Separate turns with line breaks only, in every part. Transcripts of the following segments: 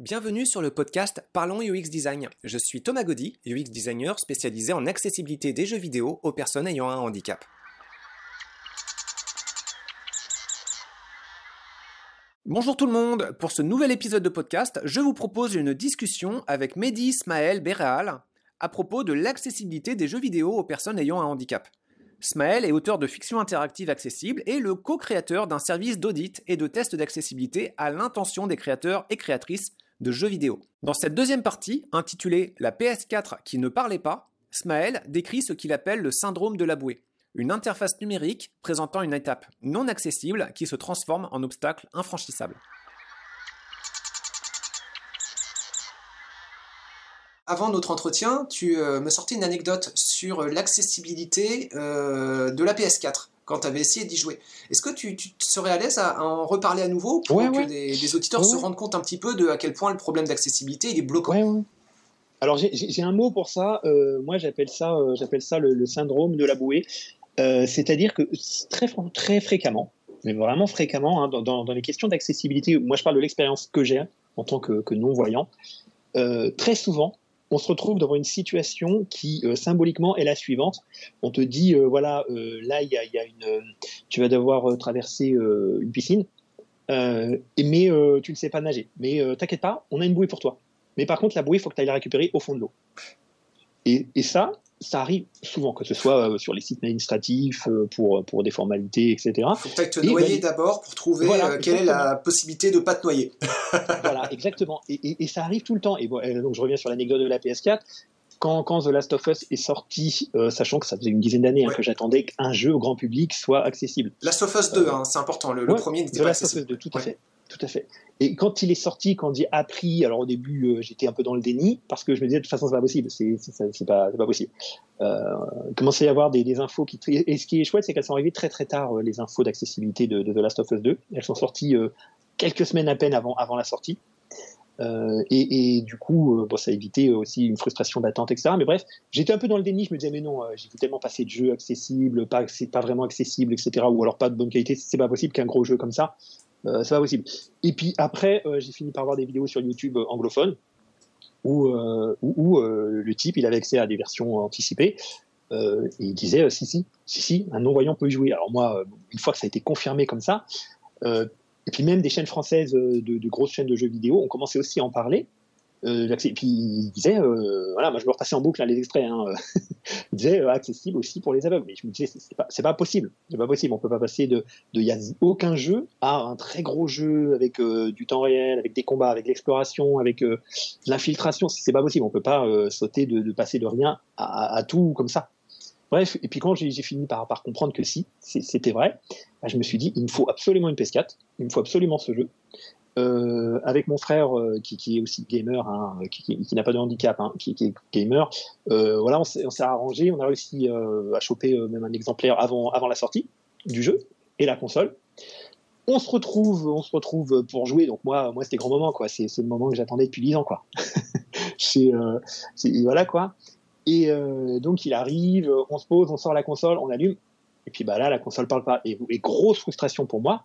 Bienvenue sur le podcast Parlons UX Design. Je suis Thomas Gaudy, UX designer spécialisé en accessibilité des jeux vidéo aux personnes ayant un handicap. Bonjour tout le monde, pour ce nouvel épisode de podcast, je vous propose une discussion avec Mehdi Ismaël Béréal à propos de l'accessibilité des jeux vidéo aux personnes ayant un handicap. Smaël est auteur de fiction interactive accessible et le co-créateur d'un service d'audit et de test d'accessibilité à l'intention des créateurs et créatrices de jeux vidéo. Dans cette deuxième partie, intitulée La PS4 qui ne parlait pas, Smaël décrit ce qu'il appelle le syndrome de la bouée, une interface numérique présentant une étape non accessible qui se transforme en obstacle infranchissable. avant notre entretien, tu euh, me sortais une anecdote sur l'accessibilité euh, de la PS4 quand tu avais essayé d'y jouer. Est-ce que tu, serais à l'aise à, en reparler à nouveau pour que Des, auditeurs se rendent compte un petit peu de à quel point le problème d'accessibilité est bloquant
Alors j'ai un mot pour ça. Euh, moi j'appelle ça, j'appelle ça le, syndrome de la bouée. C'est-à-dire que très, très fréquemment, mais vraiment fréquemment, hein, dans, les questions d'accessibilité, moi je parle de l'expérience que j'ai en tant que, que non-voyant, très souvent, on se retrouve devant une situation qui euh, symboliquement est la suivante. On te dit euh, voilà euh, là il y a, une tu vas devoir traverser une piscine, mais tu ne sais pas nager. Mais t'inquiète pas, on a une bouée pour toi. Mais par contre la bouée il faut que tu ailles la récupérer au fond de l'eau. Et, et, ça ça arrive souvent, que ce soit sur les sites administratifs pour, pour des formalités, etc.
Il faut peut-être te noyer d'abord pour trouver quelle est la possibilité de ne pas te noyer.
voilà, exactement. Et, ça arrive tout le temps. Et bon, donc je reviens sur l'anecdote de la PS4. Quand, quand, The Last of Us est sorti, sachant que ça faisait une dizaine d'années hein, que j'attendais qu'un jeu au grand public soit accessible.
Last of Us 2, hein, c'est important. Le, premier n'était pas Last Of Us 2,
tout à fait. Tout à fait. Et quand il est sorti, quand j'ai appris, alors au début euh, j'étais un peu dans le déni parce que je me disais de toute façon c'est pas possible, c'est pas, possible. Euh, commençait à y avoir des, infos qui et ce qui est chouette c'est qu'elles sont arrivées très très tard euh, les infos d'accessibilité de, The Last of Us 2. Elles sont sorties quelques semaines à peine avant avant la sortie. et, du coup, ça a évité aussi une frustration d'attente, etc. Mais bref, j'étais un peu dans le déni. Je me disais, mais non, j'ai tellement passer de jeux accessibles, pas, pas vraiment accessible, etc. Ou alors pas de bonne qualité. C'est pas possible qu'un gros jeu comme ça euh, c'est pas possible. Et puis après, euh, j'ai fini par voir des vidéos sur YouTube euh, anglophones où, où, le type il avait accès à des versions anticipées et il disait si si si si un non voyant peut y jouer. Alors moi, une fois que ça a été confirmé comme ça, et puis même des chaînes françaises de, grosses chaînes de jeux vidéo ont commencé aussi à en parler. Euh, et puis il disait, euh, voilà, moi je me repassais en boucle les extraits. Hein, il disait euh, accessible aussi pour les aveugles. Mais je me disais, c'est pas, pas possible, c'est pas possible. On peut pas passer de, de y a aucun jeu à un très gros jeu avec du temps réel, avec des combats, avec l'exploration, avec l'infiltration. C'est pas possible. On peut pas sauter de, de, passer de rien à, à, tout comme ça. Bref, et puis quand j'ai fini par, par comprendre que si, c'était vrai, bah, je me suis dit, il me faut absolument une PS4, il me faut absolument ce jeu. Euh, avec mon frère euh, qui, est aussi gamer, hein, qui, n'a pas de handicap, hein, qui, est gamer, euh, voilà, on s'est arrangé, on a réussi à choper même un exemplaire avant, la sortie du jeu et la console. On se retrouve, on se retrouve pour jouer. Donc moi, moi c'était grand moment quoi. C'est le moment que j'attendais depuis 10 ans quoi. c'est voilà quoi. Et donc il arrive, on se pose, on sort la console, on allume. Et puis bah là, la console parle pas. Et grosse frustration pour moi,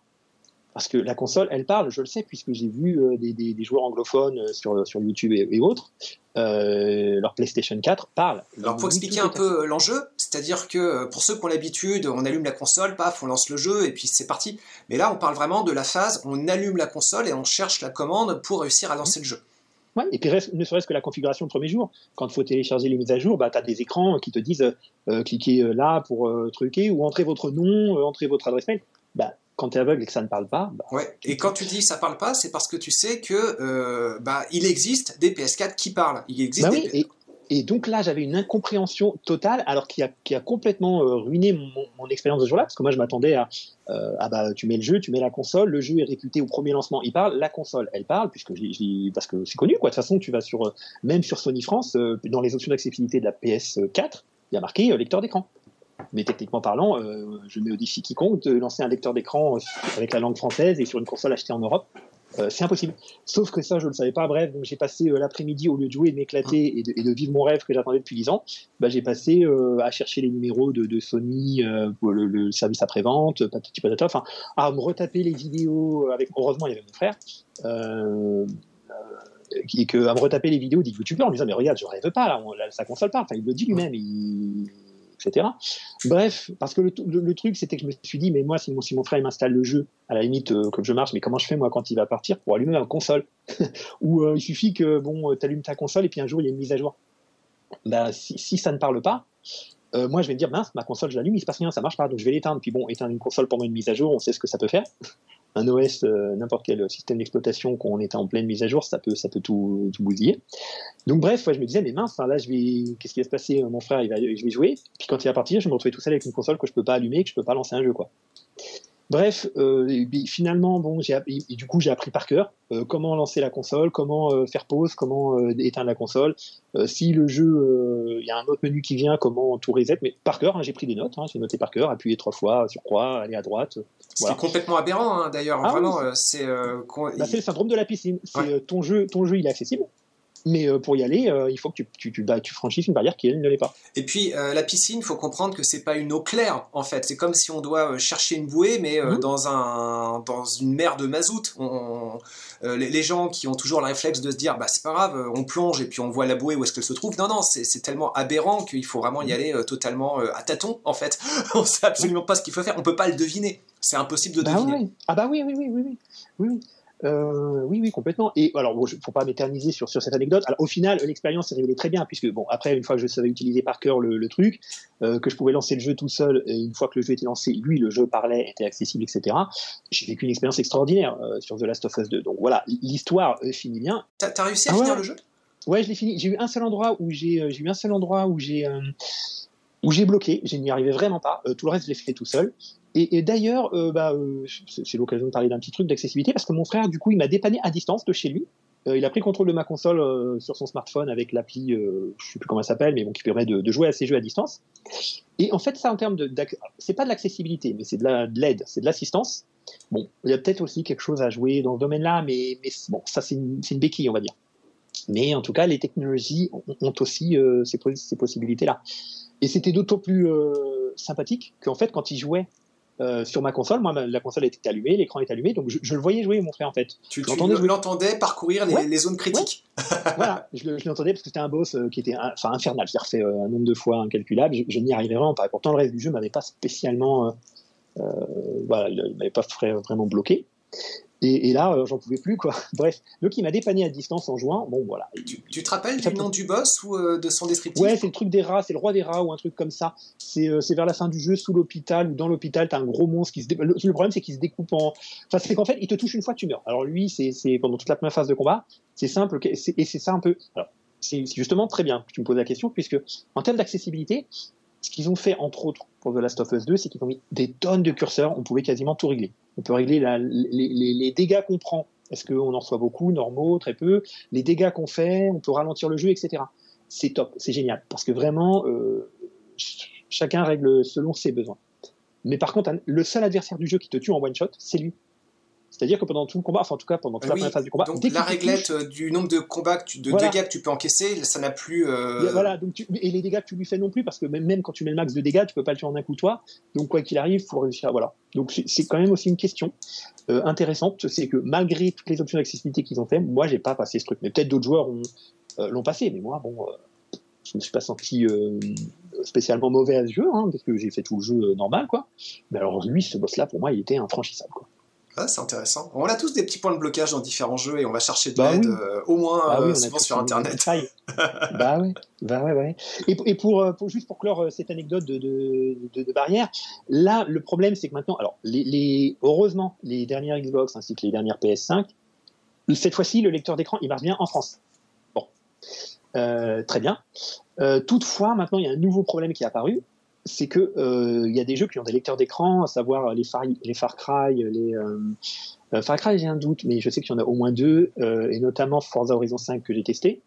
parce que la console, elle parle, je le sais, puisque j'ai vu euh, des, joueurs anglophones euh, sur, sur YouTube et, autres, euh, leur PlayStation 4 parle.
Alors pour expliquer un peu l'enjeu, c'est-à-dire que pour ceux qui ont l'habitude, on allume la console, paf, on lance le jeu et puis c'est parti. Mais là, on parle vraiment de la phase, on allume la console et on cherche la commande pour réussir à lancer le jeu.
Ouais, et puis ne serait-ce que la configuration le premier jour. Quand il faut télécharger les mises à jour, bah, tu as des écrans qui te disent cliquez là pour truquer ou entrez votre nom, entrez votre adresse mail. Bah, quand tu es aveugle et que ça ne parle pas.
Bah, ouais. Et quand tu dis ça parle pas, c'est parce que tu sais que euh, bah, il existe des PS4 qui parlent. Il existe
bah oui, et, donc là, j'avais une incompréhension totale, alors qui a, qui a complètement euh, ruiné mon, expérience de jour-là, parce que moi, je m'attendais à, euh, ah bah, tu mets le jeu, tu mets la console, le jeu est réputé au premier lancement, il parle, la console, elle parle, puisque parce que c'est connu, quoi. De toute façon, tu vas sur, même sur Sony France, dans les options d'accessibilité de la PS4, il y a marqué lecteur d'écran. Mais techniquement parlant, euh, je mets au défi quiconque de lancer un lecteur d'écran euh, avec la langue française et sur une console achetée en Europe. Euh, c'est impossible. Sauf que ça, je ne le savais pas. Bref, j'ai passé l'après-midi, au lieu de jouer, de m'éclater et, de, vivre mon rêve que j'attendais depuis 10 ans, bah, j'ai passé à chercher les numéros de, Sony, pour le, service après-vente, patati patata, enfin, à me retaper les vidéos avec, heureusement, il y avait mon frère, et que, à me retaper les vidéos des youtubeurs en disant mais regarde je rêve pas là, sa console parle enfin il le dit lui-même etc bref parce que le, truc c'était que je me suis dit mais moi si mon, frère m'installe le jeu à la limite euh, que je marche mais comment je fais moi quand il va partir pour allumer ma console ou euh, il suffit que bon euh, allumes ta console et puis un jour il y a une mise à jour. Bah, si, ça ne parle pas moi je vais me dire mince ma console je l'allume il se passe rien ça marche pas donc je vais l'éteindre. Puis bon éteindre une console pendant une mise à jour on sait ce que ça peut faire un OS, euh, n'importe quel système d'exploitation, quand on était en pleine mise à jour, ça peut, ça peut tout, tout bousiller. Donc bref, je me disais, mais mince, là, je vais, qu'est-ce qui va se passer? Mon frère, je vais jouer. Puis quand il va partir, je me retrouver tout seul avec une console que je peux pas allumer, que je peux pas lancer un jeu, quoi. Bref, euh, finalement, bon, j'ai, du coup, j'ai appris par cœur euh, comment lancer la console, comment euh, faire pause, comment éteindre la console. si le jeu, il y a un autre menu qui vient, comment tout reset. Mais par cœur, hein, j'ai pris des notes, hein, j'ai noté par cœur, appuyer trois fois sur croix, aller à droite.
C'est complètement aberrant, hein, d'ailleurs. Ah vraiment, c'est.
Bah, c'est le syndrome de la piscine. C'est ton jeu, ton jeu, il est accessible. Mais euh, pour y aller, euh, il faut que tu, tu, tu, bah, tu, franchisses une barrière qui, elle, ne l'est pas.
Et puis, euh, la piscine, il faut comprendre que c'est pas une eau claire, en fait. C'est comme si on doit chercher une bouée, mais mhm. dans, un, dans une mer de mazout. On, les, gens qui ont toujours le réflexe de se dire, bah, c'est pas grave, on plonge et puis on voit la bouée où est-ce qu'elle se trouve. Non, non, c'est tellement aberrant qu'il faut vraiment y mhm. aller totalement à tâtons, en fait. on sait absolument pas ce qu'il faut faire. On peut pas le deviner. C'est impossible de
bah
deviner.
Ah bah oui, oui, oui, oui. oui. oui. Euh, oui, oui, complètement. Et alors, ne faut pas m'éterniser sur, sur cette anecdote. Alors, au final, l'expérience s'est révélée très bien, puisque, bon, après, une fois que je savais utiliser par cœur le, truc, euh, que je pouvais lancer le jeu tout seul, et une fois que le jeu était lancé, lui, le jeu parlait, était accessible, etc., j'ai vécu une expérience extraordinaire euh, sur The Last of Us 2. Donc voilà, l'histoire finit bien.
T'as as réussi à ah finir le jeu?
Ouais, je l'ai fini. J'ai eu un seul endroit où j'ai eu un seul endroit où j'ai où j'ai bloqué, je n'y arrivais vraiment pas. tout le reste, je l'ai fait tout seul. Et, d'ailleurs, euh, bah, euh, c'est l'occasion de parler d'un petit truc d'accessibilité parce que mon frère, du coup, il m'a dépanné à distance de chez lui. Euh, il a pris le contrôle de ma console sur son smartphone avec l'appli, je sais plus comment elle s'appelle, mais qui permet de, jouer à ces jeux à distance. Et en fait, ça, en termes de, c'est pas de l'accessibilité, mais c'est de l'aide, c'est de l'assistance. Bon, il y a peut-être aussi quelque chose à jouer dans ce domaine-là, mais, bon, ça, c'est une, béquille, on va dire. Mais en tout cas, les technologies ont, aussi ces possibilités-là. Et c'était d'autant plus sympathique qu'en fait, quand il jouait euh, sur ma console, moi la console était allumée, l'écran est allumé, donc je, le voyais jouer mon frère en fait.
Tu, l'entendais parcourir les, zones critiques.
voilà, je, l'entendais parce que c'était un boss euh, qui était enfin infernal. J'ai refait euh, un nombre de fois incalculable, je, n'y arrivais vraiment pas. Pourtant le reste du jeu m'avait pas spécialement, voilà, il m'avait pas vraiment bloqué. Et, là, euh, j'en pouvais plus, quoi. Bref, donc il m'a dépanné à distance en jouant. Bon, voilà.
Tu, te rappelles du nom du boss ou euh, de son descriptif?
Ouais, c'est le truc des rats, c'est le roi des rats ou un truc comme ça. C'est euh, vers la fin du jeu, sous l'hôpital ou dans l'hôpital, t'as un gros monstre qui se. Le, le, problème, c'est qu'il se découpe en. Enfin, c'est qu'en fait, il te touche une fois, tu meurs. Alors lui, c'est pendant toute la première phase de combat, c'est simple et c'est ça un peu. Alors, c'est justement très bien que tu me poses la question, puisque en termes d'accessibilité, ce qu'ils ont fait, entre autres, pour The Last of Us 2, c'est qu'ils ont mis des tonnes de curseurs, on pouvait quasiment tout régler. On peut régler les, dégâts qu'on prend. Est-ce qu'on en reçoit beaucoup, normaux, très peu Les dégâts qu'on fait, on peut ralentir le jeu, etc. C'est top, c'est génial. Parce que vraiment, euh, chacun règle selon ses besoins. Mais par contre, le seul adversaire du jeu qui te tue en one shot, c'est lui. C'est-à-dire que pendant tout le combat, enfin en tout cas pendant toute la première phase du combat,
donc la réglette euh, du nombre de combats, de dégâts que tu peux encaisser, ça n'a plus. Euh,
voilà, donc et les dégâts que tu lui fais non plus, parce que même, quand tu mets le max de dégâts, tu peux pas le tuer en un coup toi. Donc quoi qu'il arrive, il faut réussir. Voilà. Donc c'est quand même aussi une question euh, intéressante, c'est que malgré toutes les options d'accessibilité qu'ils ont fait, moi j'ai pas passé ce truc. Mais peut-être d'autres joueurs l'ont passé, mais moi bon, je me suis pas senti spécialement mauvais à ce jeu, hein, parce que j'ai fait tout le jeu normal quoi. Mais alors lui, ce boss-là, pour moi, il était infranchissable quoi.
Ah, c'est intéressant. On a tous des petits points de blocage dans différents jeux et on va chercher de bah l'aide euh, au moins bah euh, souvent sur Internet.
bah oui, bah ouais, ouais. Et, et pour, euh, pour, juste pour clore cette anecdote de, de, de, barrière, là le problème c'est que maintenant, alors les, les, heureusement les dernières Xbox ainsi que les dernières PS5, cette fois-ci le lecteur d'écran il marche bien en France. Bon, très bien. toutefois maintenant il y a un nouveau problème qui est apparu, c'est que euh, il y a des jeux qui ont des lecteurs d'écran, à savoir les Far, Cry, les euh, euh, Far Cry j'ai un doute, mais je sais qu'il y en a au moins deux, et notamment Forza Horizon 5 que j'ai testé.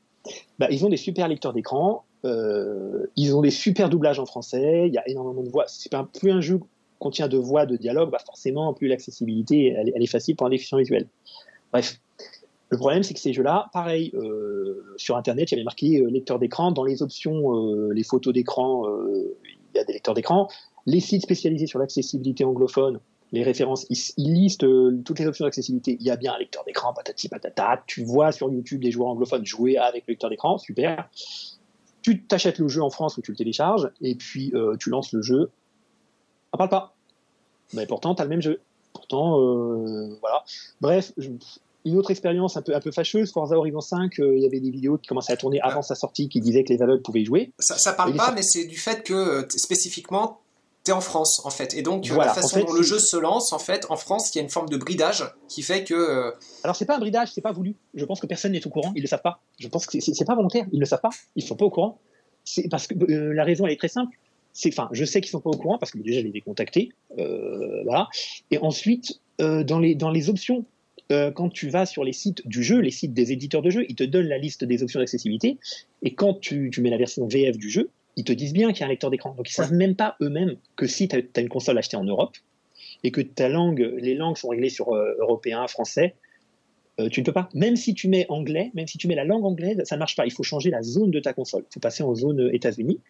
Bah, ils ont des super lecteurs d'écran, ils ont des super doublages en français, il y a énormément de voix. C'est pas plus un jeu contient de voix, de dialogue, bah forcément plus l'accessibilité elle, est facile pour un déficient visuel. Bref. Le problème, c'est que ces jeux-là, pareil, sur Internet, il y avait marqué lecteur d'écran. Dans les options, les photos d'écran, des lecteurs d'écran. Les sites spécialisés sur l'accessibilité anglophone, les références, il, liste euh, toutes les options d'accessibilité. Il y a bien un lecteur d'écran, patati patata. Tu vois sur YouTube des joueurs anglophones jouer avec le lecteur d'écran, super. Tu t'achètes le jeu en France ou tu le télécharges, et puis euh, tu lances le jeu. Ça parle pas. Mais pourtant, tu as le même jeu. Pourtant, euh, voilà. Bref, une autre expérience un peu, un peu fâcheuse, Forza Horizon 5, il y avait des vidéos qui commençaient à tourner avant sa sortie qui disaient que les aveugles pouvaient y jouer.
Ça, ça parle pas, mais c'est du fait que spécifiquement, en France en fait. Et donc la façon dont le jeu se lance en fait en France, il y a une forme de bridage qui fait que. Euh,
Alors c'est pas un bridage, c'est pas voulu. Je pense que personne n'est au courant, ils le savent pas. Je pense que c'est pas volontaire, ils le savent pas, ils sont pas au courant. C'est parce que euh, la raison elle est très simple. C'est, enfin, je sais qu'ils sont pas au courant parce que déjà je les ai contactés, euh, voilà. Et ensuite dans les dans les options quand tu vas sur les sites du jeu, les sites des éditeurs de jeux, ils te donnent la liste des options d'accessibilité. Et quand tu, mets la version VF du jeu, ils te disent bien qu'il y a un lecteur d'écran. Donc ils savent même pas eux-mêmes que si tu as, une console achetée en Europe et que ta langue, les langues sont réglées sur euh, européen, français, euh, tu ne peux pas. Même si tu mets anglais, même si tu mets la langue anglaise, ça ne marche pas. Il faut changer la zone de ta console. Il faut passer en zone euh, États-Unis.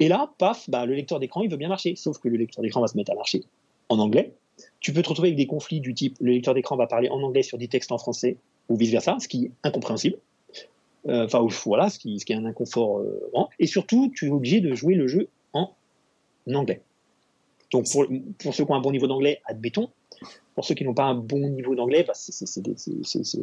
Et là, paf, bah, le lecteur d'écran, il veut bien marcher. Sauf que le lecteur d'écran va se mettre à marcher en anglais. Tu peux te retrouver avec des conflits du type le lecteur d'écran va parler en anglais sur des textes en français ou vice-versa, ce qui est incompréhensible. Euh, enfin, voilà, ce qui, est un inconfort. Euh, et surtout, tu es obligé de jouer le jeu en anglais. Donc, pour, ceux qui ont un bon niveau d'anglais, admettons. Pour ceux qui n'ont pas un bon niveau d'anglais, bah, c'est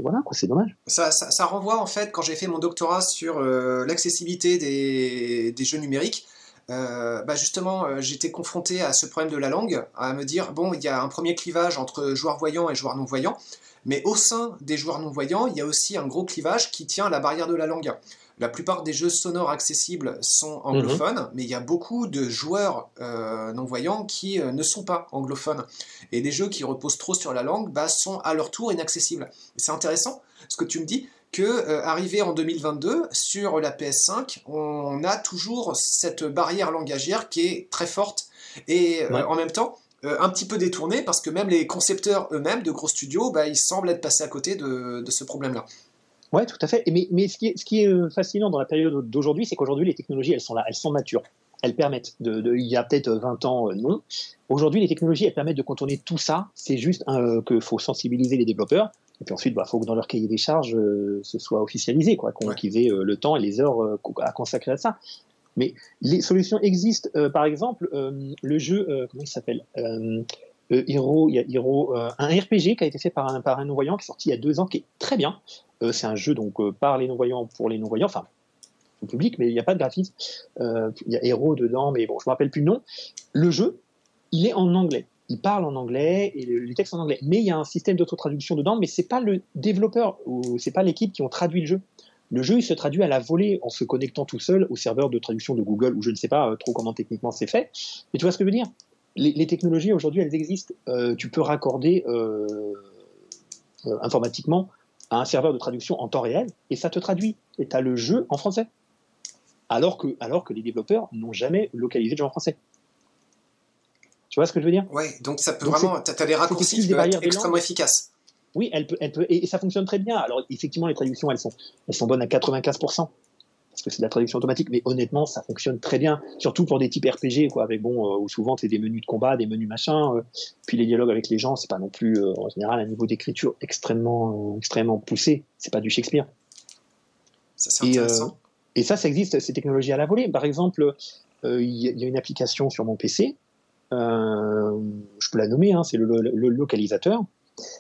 voilà, dommage.
Ça, ça, ça, renvoie en fait, quand j'ai fait mon doctorat sur euh, l'accessibilité des, jeux numériques, euh, bah justement, j'étais confronté à ce problème de la langue, à me dire, bon, il y a un premier clivage entre joueurs voyants et joueurs non-voyants, mais au sein des joueurs non-voyants, il y a aussi un gros clivage qui tient à la barrière de la langue. La plupart des jeux sonores accessibles sont anglophones, mhm. mais il y a beaucoup de joueurs euh, non-voyants qui euh, ne sont pas anglophones. Et des jeux qui reposent trop sur la langue bah, sont à leur tour inaccessibles. C'est intéressant ce que tu me dis, que euh, arrivé en 2022, sur la PS5, on a toujours cette barrière langagière qui est très forte. Et en même temps, euh, un petit peu détourné parce que même les concepteurs eux-mêmes de gros studios, bah, ils semblent être passés à côté de, ce problème-là.
Ouais, tout à fait. Mais, mais ce, qui est, ce, qui est, euh, fascinant dans la période d'aujourd'hui, c'est qu'aujourd'hui, les technologies, elles sont là, elles sont matures. Elles permettent, de, il y a peut-être 20 ans, euh, non. Aujourd'hui, les technologies, elles permettent de contourner tout ça. C'est juste qu'il faut sensibiliser les développeurs. Et puis ensuite, il bah, faut que dans leur cahier des charges, ce soit officialisé, quoi, qu'ils aient le temps et les heures à consacrer à ça. Mais les solutions existent. Euh, par exemple, euh, le jeu, euh, comment il s'appelle Hero, il y a Hero, un RPG qui a été fait par un, par un non-voyant qui est sorti il y a deux ans, qui est très bien. c'est un jeu donc par les non-voyants pour les non-voyants, enfin au public, mais il n'y a pas de graphisme. il y a Hero dedans, mais bon, je me rappelle plus le nom. Le jeu, il est en anglais. Il parle en anglais et les textes en anglais, mais il y a un système d'autotraduction dedans, mais c'est pas le développeur ou c'est pas l'équipe qui ont traduit le jeu. Le jeu, il se traduit à la volée en se connectant tout seul au serveur de traduction de Google, ou je ne sais pas euh, trop comment techniquement c'est fait. Mais tu vois ce que je veux dire? Les, technologies aujourd'hui, elles existent. Euh, tu peux raccorder euh, informatiquement à un serveur de traduction en temps réel, et ça te traduit. Et tu as le jeu en français. Alors que, alors que les développeurs n'ont jamais localisé le jeu en français. Tu vois ce que je veux dire?
Oui, donc ça peut vraiment. Tu as des raccourcis qui peuvent être extrêmement efficaces
oui, elle peut, elle peut, et, ça fonctionne très bien. Alors effectivement, les traductions, elles sont, elles sont bonnes à 95%, parce que c'est de la traduction automatique, mais honnêtement, ça fonctionne très bien, surtout pour des types RPG, quoi, avec bon, euh, où souvent c'est des menus de combat, des menus machin, euh, puis les dialogues avec les gens, c'est pas non plus euh, en général un niveau d'écriture extrêmement, extrêmement poussé, c'est pas du Shakespeare.
Ça c'est intéressant.
Et, ça, ça existe, ces technologies à la volée. Par exemple, il y, a une application sur mon PC, je peux la nommer, hein, c'est le, localisateur.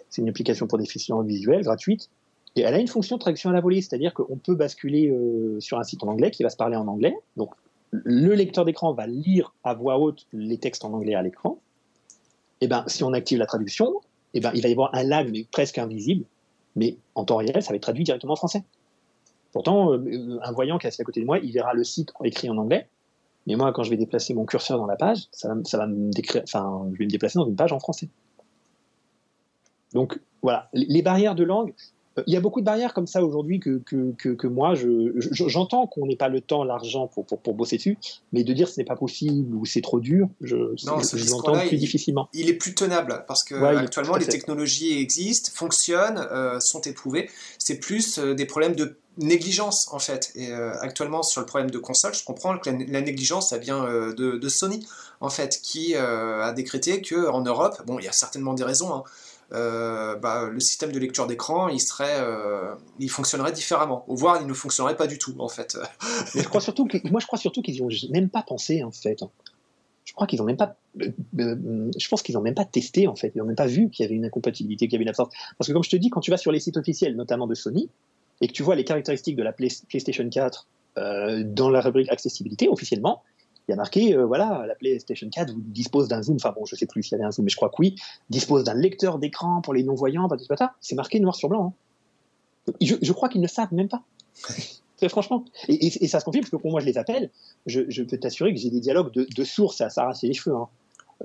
C'est une application pour déficients visuels gratuite. Et elle a une fonction de traduction à la volée, c'est-à-dire qu'on peut basculer euh, sur un site en anglais qui va se parler en anglais. Donc, le lecteur d'écran va lire à voix haute les textes en anglais à l'écran. Et ben, si on active la traduction, et ben, il va y avoir un lag, mais presque invisible. Mais en temps réel, ça va être traduit directement en français. Pourtant, euh, un voyant qui est assis à côté de moi, il verra le site écrit en anglais. Mais moi, quand je vais déplacer mon curseur dans la page, ça va, me décrire, enfin, je vais me déplacer dans une page en français. Donc voilà, les barrières de langue, il y a beaucoup de barrières comme ça aujourd'hui que, que, que, moi, je, j'entends qu'on n'ait pas le temps, l'argent pour, pour, pour, bosser dessus, mais de dire ce n'est pas possible ou c'est trop dur, je, non, je l'entends plus
il,
difficilement.
Il est plus tenable parce que actuellement les technologies existent, fonctionnent, euh, sont éprouvées. C'est plus euh, des problèmes de négligence en fait. Et euh, actuellement sur le problème de console, je comprends que la, négligence ça vient de, de, Sony en fait, qui a décrété que en Europe, bon, il y a certainement des raisons. Hein, euh, bah, le système de lecture d'écran, il serait, euh, il fonctionnerait différemment, ou voire il ne fonctionnerait pas du tout en fait.
Moi je crois surtout qu'ils n'y ont même pas pensé en fait. Je crois qu'ils n'ont même pas, euh, je pense qu'ils n'ont même pas testé en fait, ils n'ont même pas vu qu'il y avait une incompatibilité, qu'il y avait une absence. Parce que comme je te dis, quand tu vas sur les sites officiels, notamment de Sony, et que tu vois les caractéristiques de la PlayStation 4 dans la rubrique accessibilité officiellement, il y a marqué, euh, voilà, la PlayStation 4 dispose d'un zoom, enfin bon, je sais plus s'il y avait un zoom, mais je crois que oui, dispose d'un lecteur d'écran pour les non-voyants, c'est marqué noir sur blanc. Hein. Je, crois qu'ils ne savent même pas. Très franchement. Et, ça se confirme, parce que pour moi, je les appelle, je, peux t'assurer que j'ai des dialogues de, de sources à s'arracher les cheveux. Hein.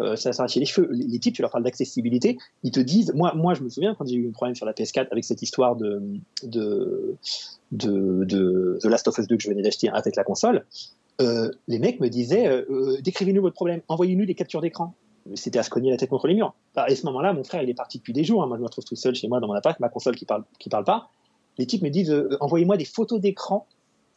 Euh, ça s'arracher les cheveux. Les, types, tu leur parles d'accessibilité, ils te disent, moi, moi je me souviens quand j'ai eu un problème sur la PS4 avec cette histoire de, de, de, de, de Last of Us 2 que je venais d'acheter avec la console, les mecs me disaient euh, euh, décrivez-nous votre problème, envoyez-nous des captures d'écran. C'était à se cogner la tête contre les murs. et à ce moment-là, mon frère, il est parti depuis des jours. Hein. Moi, je me retrouve tout seul chez moi dans mon appart, ma console qui parle, qui parle pas. Les types me disent envoyez-moi des photos d'écran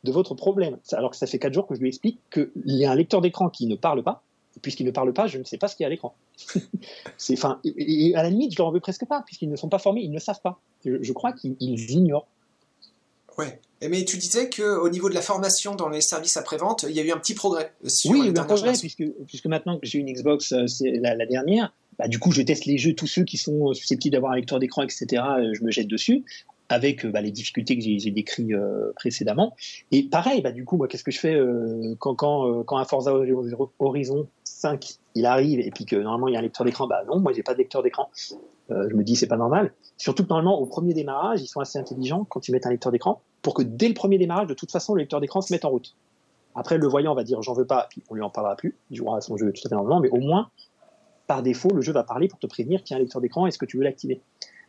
de votre problème. Alors que ça fait quatre jours que je lui explique qu'il y a un lecteur d'écran qui ne parle pas. Puisqu'il ne parle pas, je ne sais pas ce qu'il y a à l'écran. c'est, enfin, et, à la limite, je leur en veux presque pas, puisqu'ils ne sont pas formés, ils ne savent pas. je crois qu'ils ignorent.
Ouais. Mais tu disais qu'au niveau de la formation dans les services après-vente, il y a eu un petit progrès.
oui, il y a eu un progrès, puisque, puisque maintenant que j'ai une Xbox, euh, c'est la, dernière, bah, du coup, je teste les jeux, tous ceux qui sont susceptibles d'avoir un lecteur d'écran, etc., euh, je me jette dessus, avec euh, bah, les difficultés que j'ai décrites précédemment. Et pareil, bah, du coup, moi, qu'est-ce que je fais quand, quand, quand, un Forza Horizon 5, il arrive, et puis que normalement, il y a un lecteur d'écran Bah non, moi, j'ai pas de lecteur d'écran. je me dis, c'est pas normal. Surtout que normalement, au premier démarrage, ils sont assez intelligents quand ils mettent un lecteur d'écran pour que dès le premier démarrage, de toute façon, le lecteur d'écran se mette en route. Après, le voyant va dire j'en veux pas, puis on lui en parlera plus, il jouera à son jeu tout à fait normalement, mais au moins, par défaut, le jeu va parler pour te prévenir qu'il y a un lecteur d'écran, est-ce que tu veux l'activer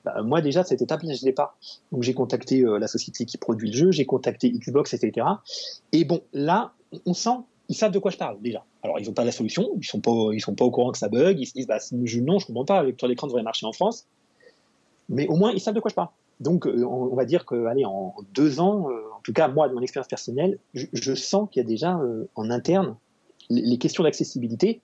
bah, Moi, déjà, cette étape, je ne l'ai pas. Donc, j'ai contacté euh, la société qui produit le jeu, j'ai contacté Xbox, etc. Et bon, là, on sent, ils savent de quoi je parle, déjà. Alors, ils n'ont pas la solution, ils ne sont, pas, ils sont pas au courant que ça bug, ils se disent, bah, je, non, je comprends pas, le lecteur d'écran devrait marcher en France mais au moins ils savent de quoi je parle. Donc euh, on, va dire que allez, en deux ans, euh, en tout cas moi de mon expérience personnelle, je, sens qu'il y a déjà euh, en interne les, questions d'accessibilité.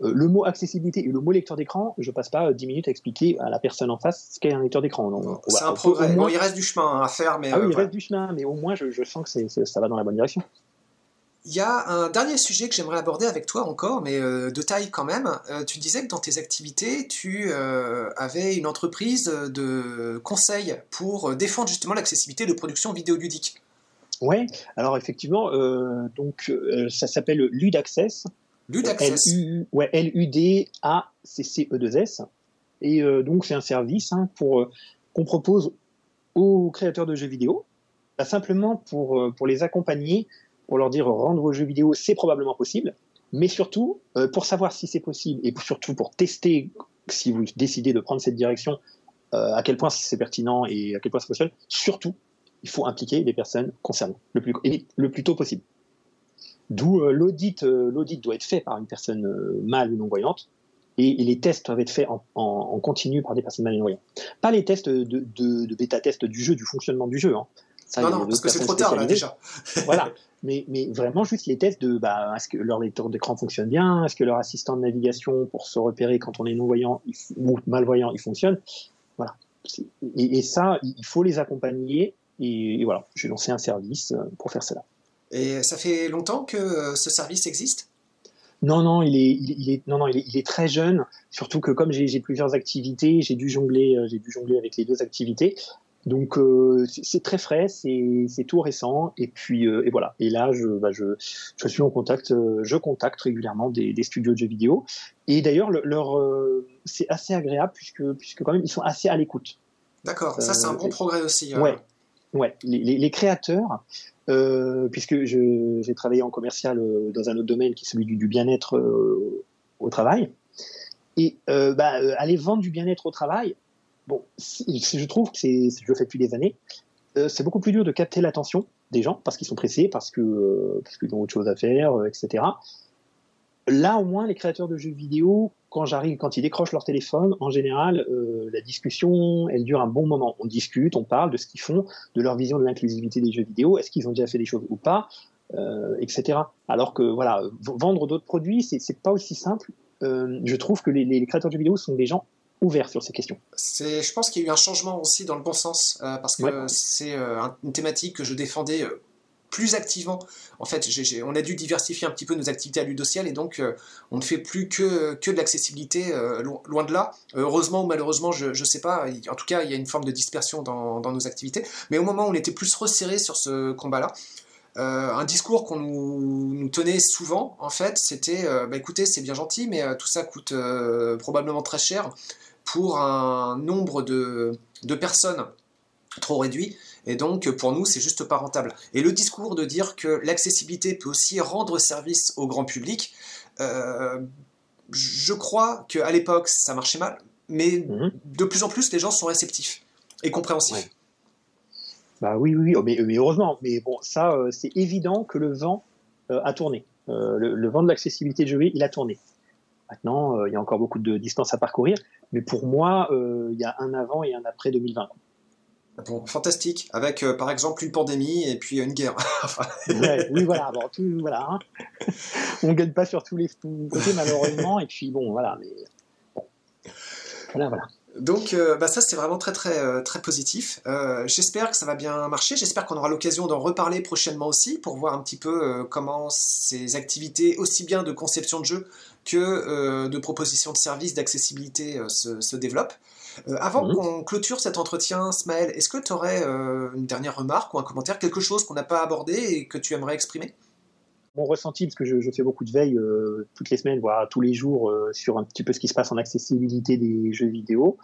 le mot accessibilité et le mot lecteur d'écran, je passe pas dix minutes à expliquer à la personne en face ce qu'est un lecteur d'écran.
C'est un progrès. Bon, il reste du chemin à faire, mais
ah oui, il reste du chemin, mais au moins je, je sens que ça va dans la bonne direction.
Il y a un dernier sujet que j'aimerais aborder avec toi encore, mais euh, de taille quand même. Euh, tu disais que dans tes activités, tu euh, avais une entreprise de conseil pour défendre justement l'accessibilité de production vidéoludique.
Oui, alors effectivement, donc ça s'appelle Ludaccess.
Ludaccess.
L ouais, L-U-D-A-C-C-E-2-S. Et donc c'est un service hein, pour qu'on propose aux créateurs de jeux vidéo, bah, simplement pour, pour les accompagner pour leur dire rendre vos jeux vidéo, c'est probablement possible, mais surtout, euh, pour savoir si c'est possible et surtout pour tester si vous décidez de prendre cette direction, euh, à quel point c'est pertinent et à quel point c'est possible, surtout, il faut impliquer les personnes concernées le plus, le plus tôt possible. D'où euh, l'audit, l'audit doit être fait par une personne mâle ou non-voyante, et, les tests doivent être faits en, continu par des personnes mâles et non-voyantes. Pas les tests de, de, bêta-test du jeu, du fonctionnement du jeu. Hein.
non, non, parce que c'est trop tard là déjà.
voilà mais, mais, vraiment juste les tests de bah, est-ce que leur lecteur d'écran fonctionne bien, est-ce que leur assistant de navigation pour se repérer quand on est non-voyant ou malvoyant, il fonctionne? Voilà. Et, ça, il faut les accompagner. Et, voilà, j'ai lancé un service euh, pour faire cela.
Et ça fait longtemps que euh, ce service existe?
Non, non, il est, il est, non, non, il est, il est, très jeune. Surtout que comme j'ai plusieurs activités, j'ai dû jongler, euh, j'ai dû jongler avec les deux activités. Donc euh, c'est très frais, c'est tout récent, et puis euh, et voilà. Et là, je, bah, je, je suis en contact, euh, je contacte régulièrement des, des, studios de jeux vidéo. Et d'ailleurs, leur c'est assez agréable puisque puisque quand même ils sont assez à l'écoute.
D'accord, ça c'est un bon progrès aussi.
Ouais, ouais. Les, les, les créateurs, puisque j'ai travaillé en commercial dans un autre domaine qui est celui du, du bien-être au travail, et bah, aller vendre du bien-être au travail, bon, je trouve que c'est, je le fais depuis des années, c'est beaucoup plus dur de capter l'attention des gens parce qu'ils sont pressés, parce que parce qu'ils ont autre chose à faire, etc. Là, au moins, les créateurs de jeux vidéo, quand j'arrive, quand ils décrochent leur téléphone, en général, euh, la discussion, elle dure un bon moment. On discute, on parle de ce qu'ils font, de leur vision de l'inclusivité des jeux vidéo, est-ce qu'ils ont déjà fait des choses ou pas, euh, etc. Alors que voilà, vendre d'autres produits, c'est pas aussi simple. Euh, je trouve que les, créateurs de jeux vidéo sont des gens ouverts sur ces questions.
C'est, je pense qu'il y a eu un changement aussi dans le bon sens, euh, parce que c'est euh, une thématique que je défendais euh, plus activement. En fait, on a dû diversifier un petit peu nos activités à Ludociel et donc on ne fait plus que, que de l'accessibilité, loin de là. heureusement ou malheureusement, je ne sais pas. En tout cas, il y a une forme de dispersion dans, dans, nos activités. Mais au moment où on était plus resserré sur ce combat-là, euh, un discours qu'on nous, nous, tenait souvent, en fait, c'était bah, écoutez, c'est bien gentil, mais tout ça coûte probablement très cher pour un nombre de, de personnes trop réduit. Et donc, pour nous, c'est juste pas rentable. Et le discours de dire que l'accessibilité peut aussi rendre service au grand public, euh, je crois qu'à l'époque, ça marchait mal, mais mhm. de plus en plus, les gens sont réceptifs et compréhensifs.
Bah oui, oui, mais, heureusement. Mais bon, ça, euh, c'est évident que le vent euh, a tourné. Le, vent de l'accessibilité de jeu, il a tourné. Maintenant, il y a encore beaucoup de distance à parcourir, mais pour moi, il y a un avant et un après 2020
fantastique, avec euh, par exemple une pandémie et puis une guerre.
oui, voilà, bon, tout, voilà. Hein. On gagne pas sur tous les côtés malheureusement, et puis bon, voilà, mais
Voilà, voilà. Donc euh, bah ça c'est vraiment très très euh, très positif. j'espère que ça va bien marcher. J'espère qu'on aura l'occasion d'en reparler prochainement aussi pour voir un petit peu comment ces activités, aussi bien de conception de jeu que de proposition de services d'accessibilité se, se, développent. Euh, avant mhm. qu'on clôture cet entretien, Smaël, est-ce que tu aurais euh, une dernière remarque ou un commentaire, quelque chose qu'on n'a pas abordé et que tu aimerais exprimer?
Mon ressenti, parce que je, fais beaucoup de veille euh, toutes les semaines, voire tous les jours, sur un petit peu ce qui se passe en accessibilité des jeux vidéo,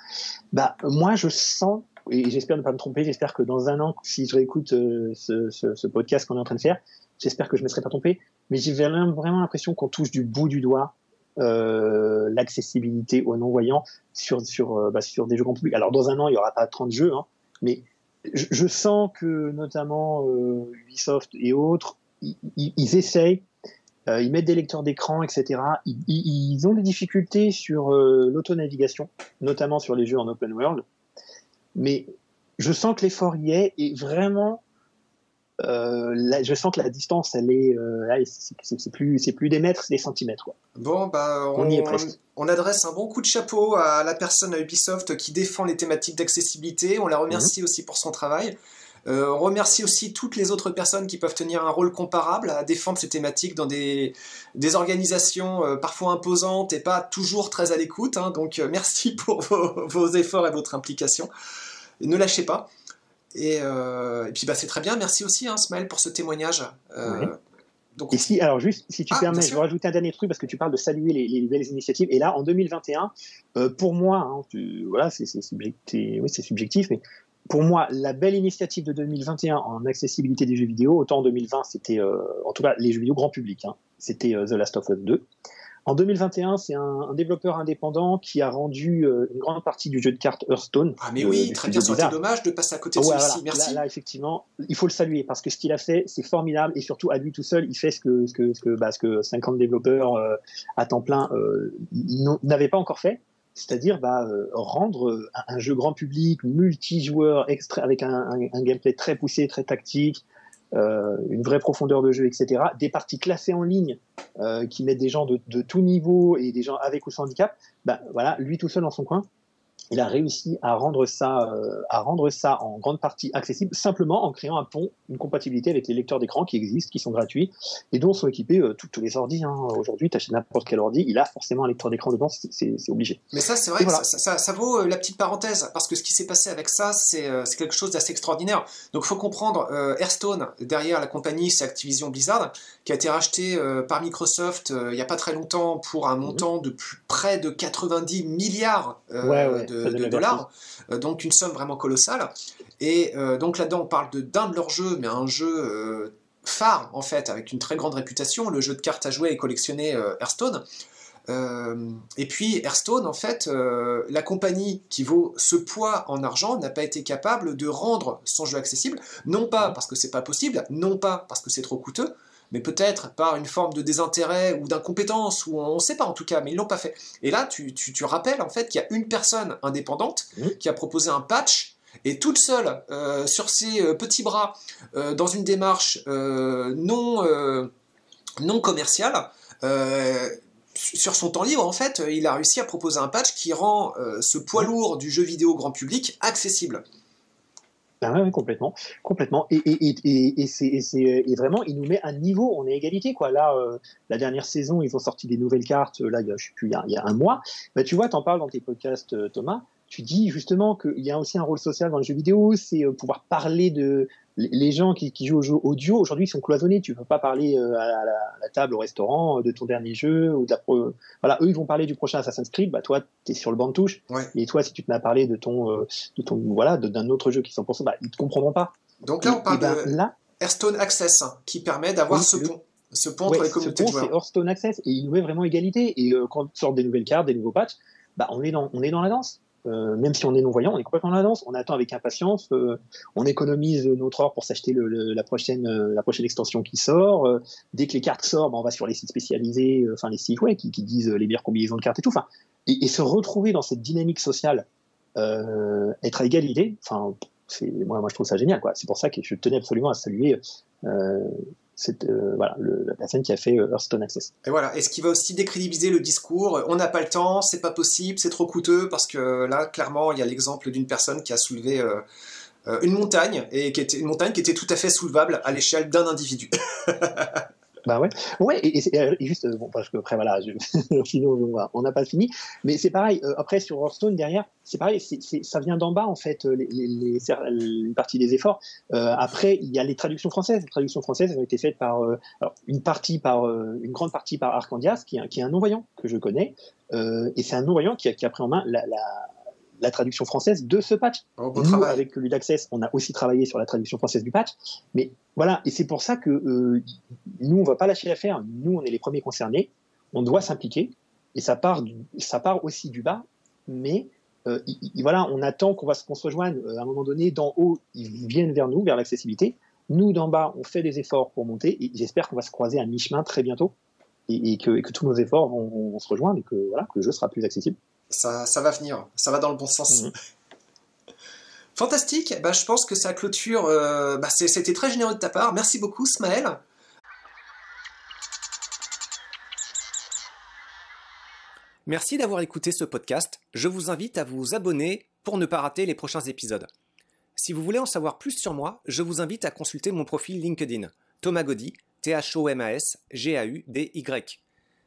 bah, moi je sens, et j'espère ne pas me tromper, j'espère que dans un an, si je réécoute ce, ce, podcast qu'on est en train de faire, j'espère que je ne me serai pas trompé, mais j'ai vraiment, l'impression qu'on touche du bout du doigt euh, l'accessibilité aux non-voyants sur, sur, euh, bah, sur des jeux grand public. Alors dans un an, il n'y aura pas 30 jeux, hein, mais je, sens que notamment euh, Ubisoft et autres, ils, ils essayent, euh, ils mettent des lecteurs d'écran, etc. Ils, ils, ont des difficultés sur euh, l'autonavigation, notamment sur les jeux en open world. Mais je sens que l'effort y est et vraiment euh, là, je sens que la distance, elle est, euh, c'est plus, c'est plus des mètres, c'est des centimètres. Quoi.
Bon, bah, on, y est presque. On adresse un bon coup de chapeau à la personne à Ubisoft qui défend les thématiques d'accessibilité. On la remercie mhm. aussi pour son travail. Euh, on remercie aussi toutes les autres personnes qui peuvent tenir un rôle comparable à défendre ces thématiques dans des, des organisations euh, parfois imposantes et pas toujours très à l'écoute. Hein. donc euh, merci pour vos, vos, efforts et votre implication. Ne lâchez pas. Et, puis bah, c'est très bien. Merci aussi, hein, Smaël, pour ce témoignage.
Donc... Et si, alors juste, si tu ah, permets, je vais rajouter un dernier truc parce que tu parles de saluer les, nouvelles initiatives. Et là, en 2021, euh, pour moi, hein, voilà, c'est subjectif, oui, subjectif, mais pour moi, la belle initiative de 2021 en accessibilité des jeux vidéo, autant en 2020, c'était, en tout cas, les jeux vidéo grand public, hein, c'était The Last of Us 2. En 2021, c'est un, développeur indépendant qui a rendu euh, une grande partie du jeu de cartes Hearthstone.
Ah mais oui, très bien, c'est dommage de passer à côté de celui-ci, merci.
Là, effectivement, il faut le saluer parce que ce qu'il a fait, c'est formidable et surtout à lui tout seul, il fait ce que, ce que, ce que, bah, ce que 50 développeurs euh, à temps plein euh, n'avaient pas encore fait. C'est-à-dire bah, rendre un, jeu grand public, multijoueur, avec un, gameplay très poussé, très tactique, euh, une vraie profondeur de jeu, etc. Des parties classées en ligne euh, qui mettent des gens de, de, tout niveau et des gens avec ou sans handicap. Ben voilà, lui tout seul dans son coin, il a réussi à rendre ça, euh, à rendre ça en grande partie accessible simplement en créant un pont, une compatibilité avec les lecteurs d'écran qui existent, qui sont gratuits et dont sont équipés euh, tous les ordi. Hein. Aujourd'hui, tu achètes n'importe quel ordi, il a forcément un lecteur d'écran dedans, c'est obligé.
Mais ça, c'est vrai, ça, ça, vaut euh, la petite parenthèse parce que ce qui s'est passé avec ça, c'est quelque chose d'assez extraordinaire. Donc, il faut comprendre, Hearthstone, derrière la compagnie, c'est Activision Blizzard, qui a été racheté par Microsoft il n'y a pas très longtemps pour un mhm. montant de plus, près de 90 milliards de de, dollars, euh, donc une somme vraiment colossale. Et euh, donc là-dedans, on parle d'un de, leurs jeux, mais un jeu euh, phare en fait, avec une très grande réputation, le jeu de cartes à jouer et collectionner Hearthstone. et puis Hearthstone, en fait, la compagnie qui vaut ce poids en argent n'a pas été capable de rendre son jeu accessible, non pas parce que c'est pas possible, non pas parce que c'est trop coûteux, mais peut-être par une forme de désintérêt ou d'incompétence, ou on ne sait pas en tout cas, mais ils l'ont pas fait. Et là, tu, tu, rappelles en fait qu'il y a une personne indépendante mmh. qui a proposé un patch et toute seule euh, sur ses euh, petits bras euh, dans une démarche non, non commerciale. sur son temps libre, en fait, il a réussi à proposer un patch qui rend ce poids lourd du jeu vidéo grand public accessible.
Ben complètement, complètement. Et, et, et, et c'est vraiment, il nous met à niveau, on est égalité quoi. Là, euh, la dernière saison, ils ont sorti des nouvelles cartes. Là, il y a, je sais plus, il y a, un mois. Ben, tu vois, t'en parles dans tes podcasts, euh, Thomas tu dis justement qu'il y a aussi un rôle social dans le jeu vidéo, c'est euh, pouvoir parler de les gens qui, jouent au jeu audio aujourd'hui sont cloisonnés. Tu ne peux pas parler euh, à la, table au restaurant euh, de ton dernier jeu ou de la voilà eux ils vont parler du prochain Assassin's Creed. Bah toi tu es sur le banc de touche. Et toi si tu te mets à parler de ton de ton voilà d'un autre jeu qui sont pour ça, bah ils te comprendront pas.
Donc là on parle ben, de là, Hearthstone Access hein, qui permet d'avoir ce pont. Ce pont entre les communautés
C'est Hearthstone Access et il nous met vraiment égalité. Et quand sortent des nouvelles cartes, des nouveaux patchs, bah on est dans on est dans la danse. Euh, même si on est non-voyant, on est complètement en avance. On attend avec impatience. Euh, on économise notre or pour s'acheter la, prochaine, euh, la prochaine extension qui sort. dès que les cartes sortent, ben, on va sur les sites spécialisés, enfin les sites ouais, qui, disent les meilleures combinaisons de cartes et tout. Et, se retrouver dans cette dynamique sociale, être à égalité, moi je trouve ça génial. C'est pour ça que je tenais absolument à saluer c'est euh, voilà, la personne qui a fait euh, Hearthstone Access.
Et voilà, et ce qui va aussi décrédibiliser le discours, on n'a pas le temps, c'est pas possible, c'est trop coûteux, parce que là, clairement, il y a l'exemple d'une personne qui a soulevé euh, une montagne, et qui était une montagne qui était tout à fait soulevable à l'échelle d'un individu.
Bah ouais, ouais, et, et, juste, bon, parce que après, voilà, sinon on n'a pas fini, mais c'est pareil, euh, après sur Hearthstone, derrière, c'est pareil, c'est ça vient d'en bas, en fait, les, les, une partie des efforts. Euh, après, il y a les traductions françaises. Les traductions françaises ont été faites par, euh, alors, une partie par, une grande partie par Arcandias, qui, qui est un non-voyant que je connais, et c'est un non-voyant qui a, qui a pris en main la, la la traduction française de ce patch. Oh, Nous, avec Ludaccess, on a aussi travaillé sur la traduction française du patch. Mais voilà, et c'est pour ça que euh, nous, on va pas lâcher l'affaire. Nous, on est les premiers concernés. On doit s'impliquer. Et ça part, ça part aussi du bas. Mais euh, voilà, on attend qu'on qu'on se rejoigne euh, à un moment donné. D'en haut, ils viennent vers nous, vers l'accessibilité. Nous, d'en bas, on fait des efforts pour monter. Et j'espère qu'on va se croiser à mi-chemin très bientôt. Et, que, tous nos efforts vont, se rejoindre et que, voilà, que le jeu sera plus accessible
ça, ça va venir, ça va dans le bon sens. Mhm. Fantastique, bah, je pense que ça clôture, euh, bah, c'était très généreux de ta part, merci beaucoup Smaël. Merci d'avoir écouté ce podcast, je vous invite à vous abonner pour ne pas rater les prochains épisodes. Si vous voulez en savoir plus sur moi, je vous invite à consulter mon profil LinkedIn, Thomas Gaudy, T-H-O-M-A-S, G-A-U-D-Y.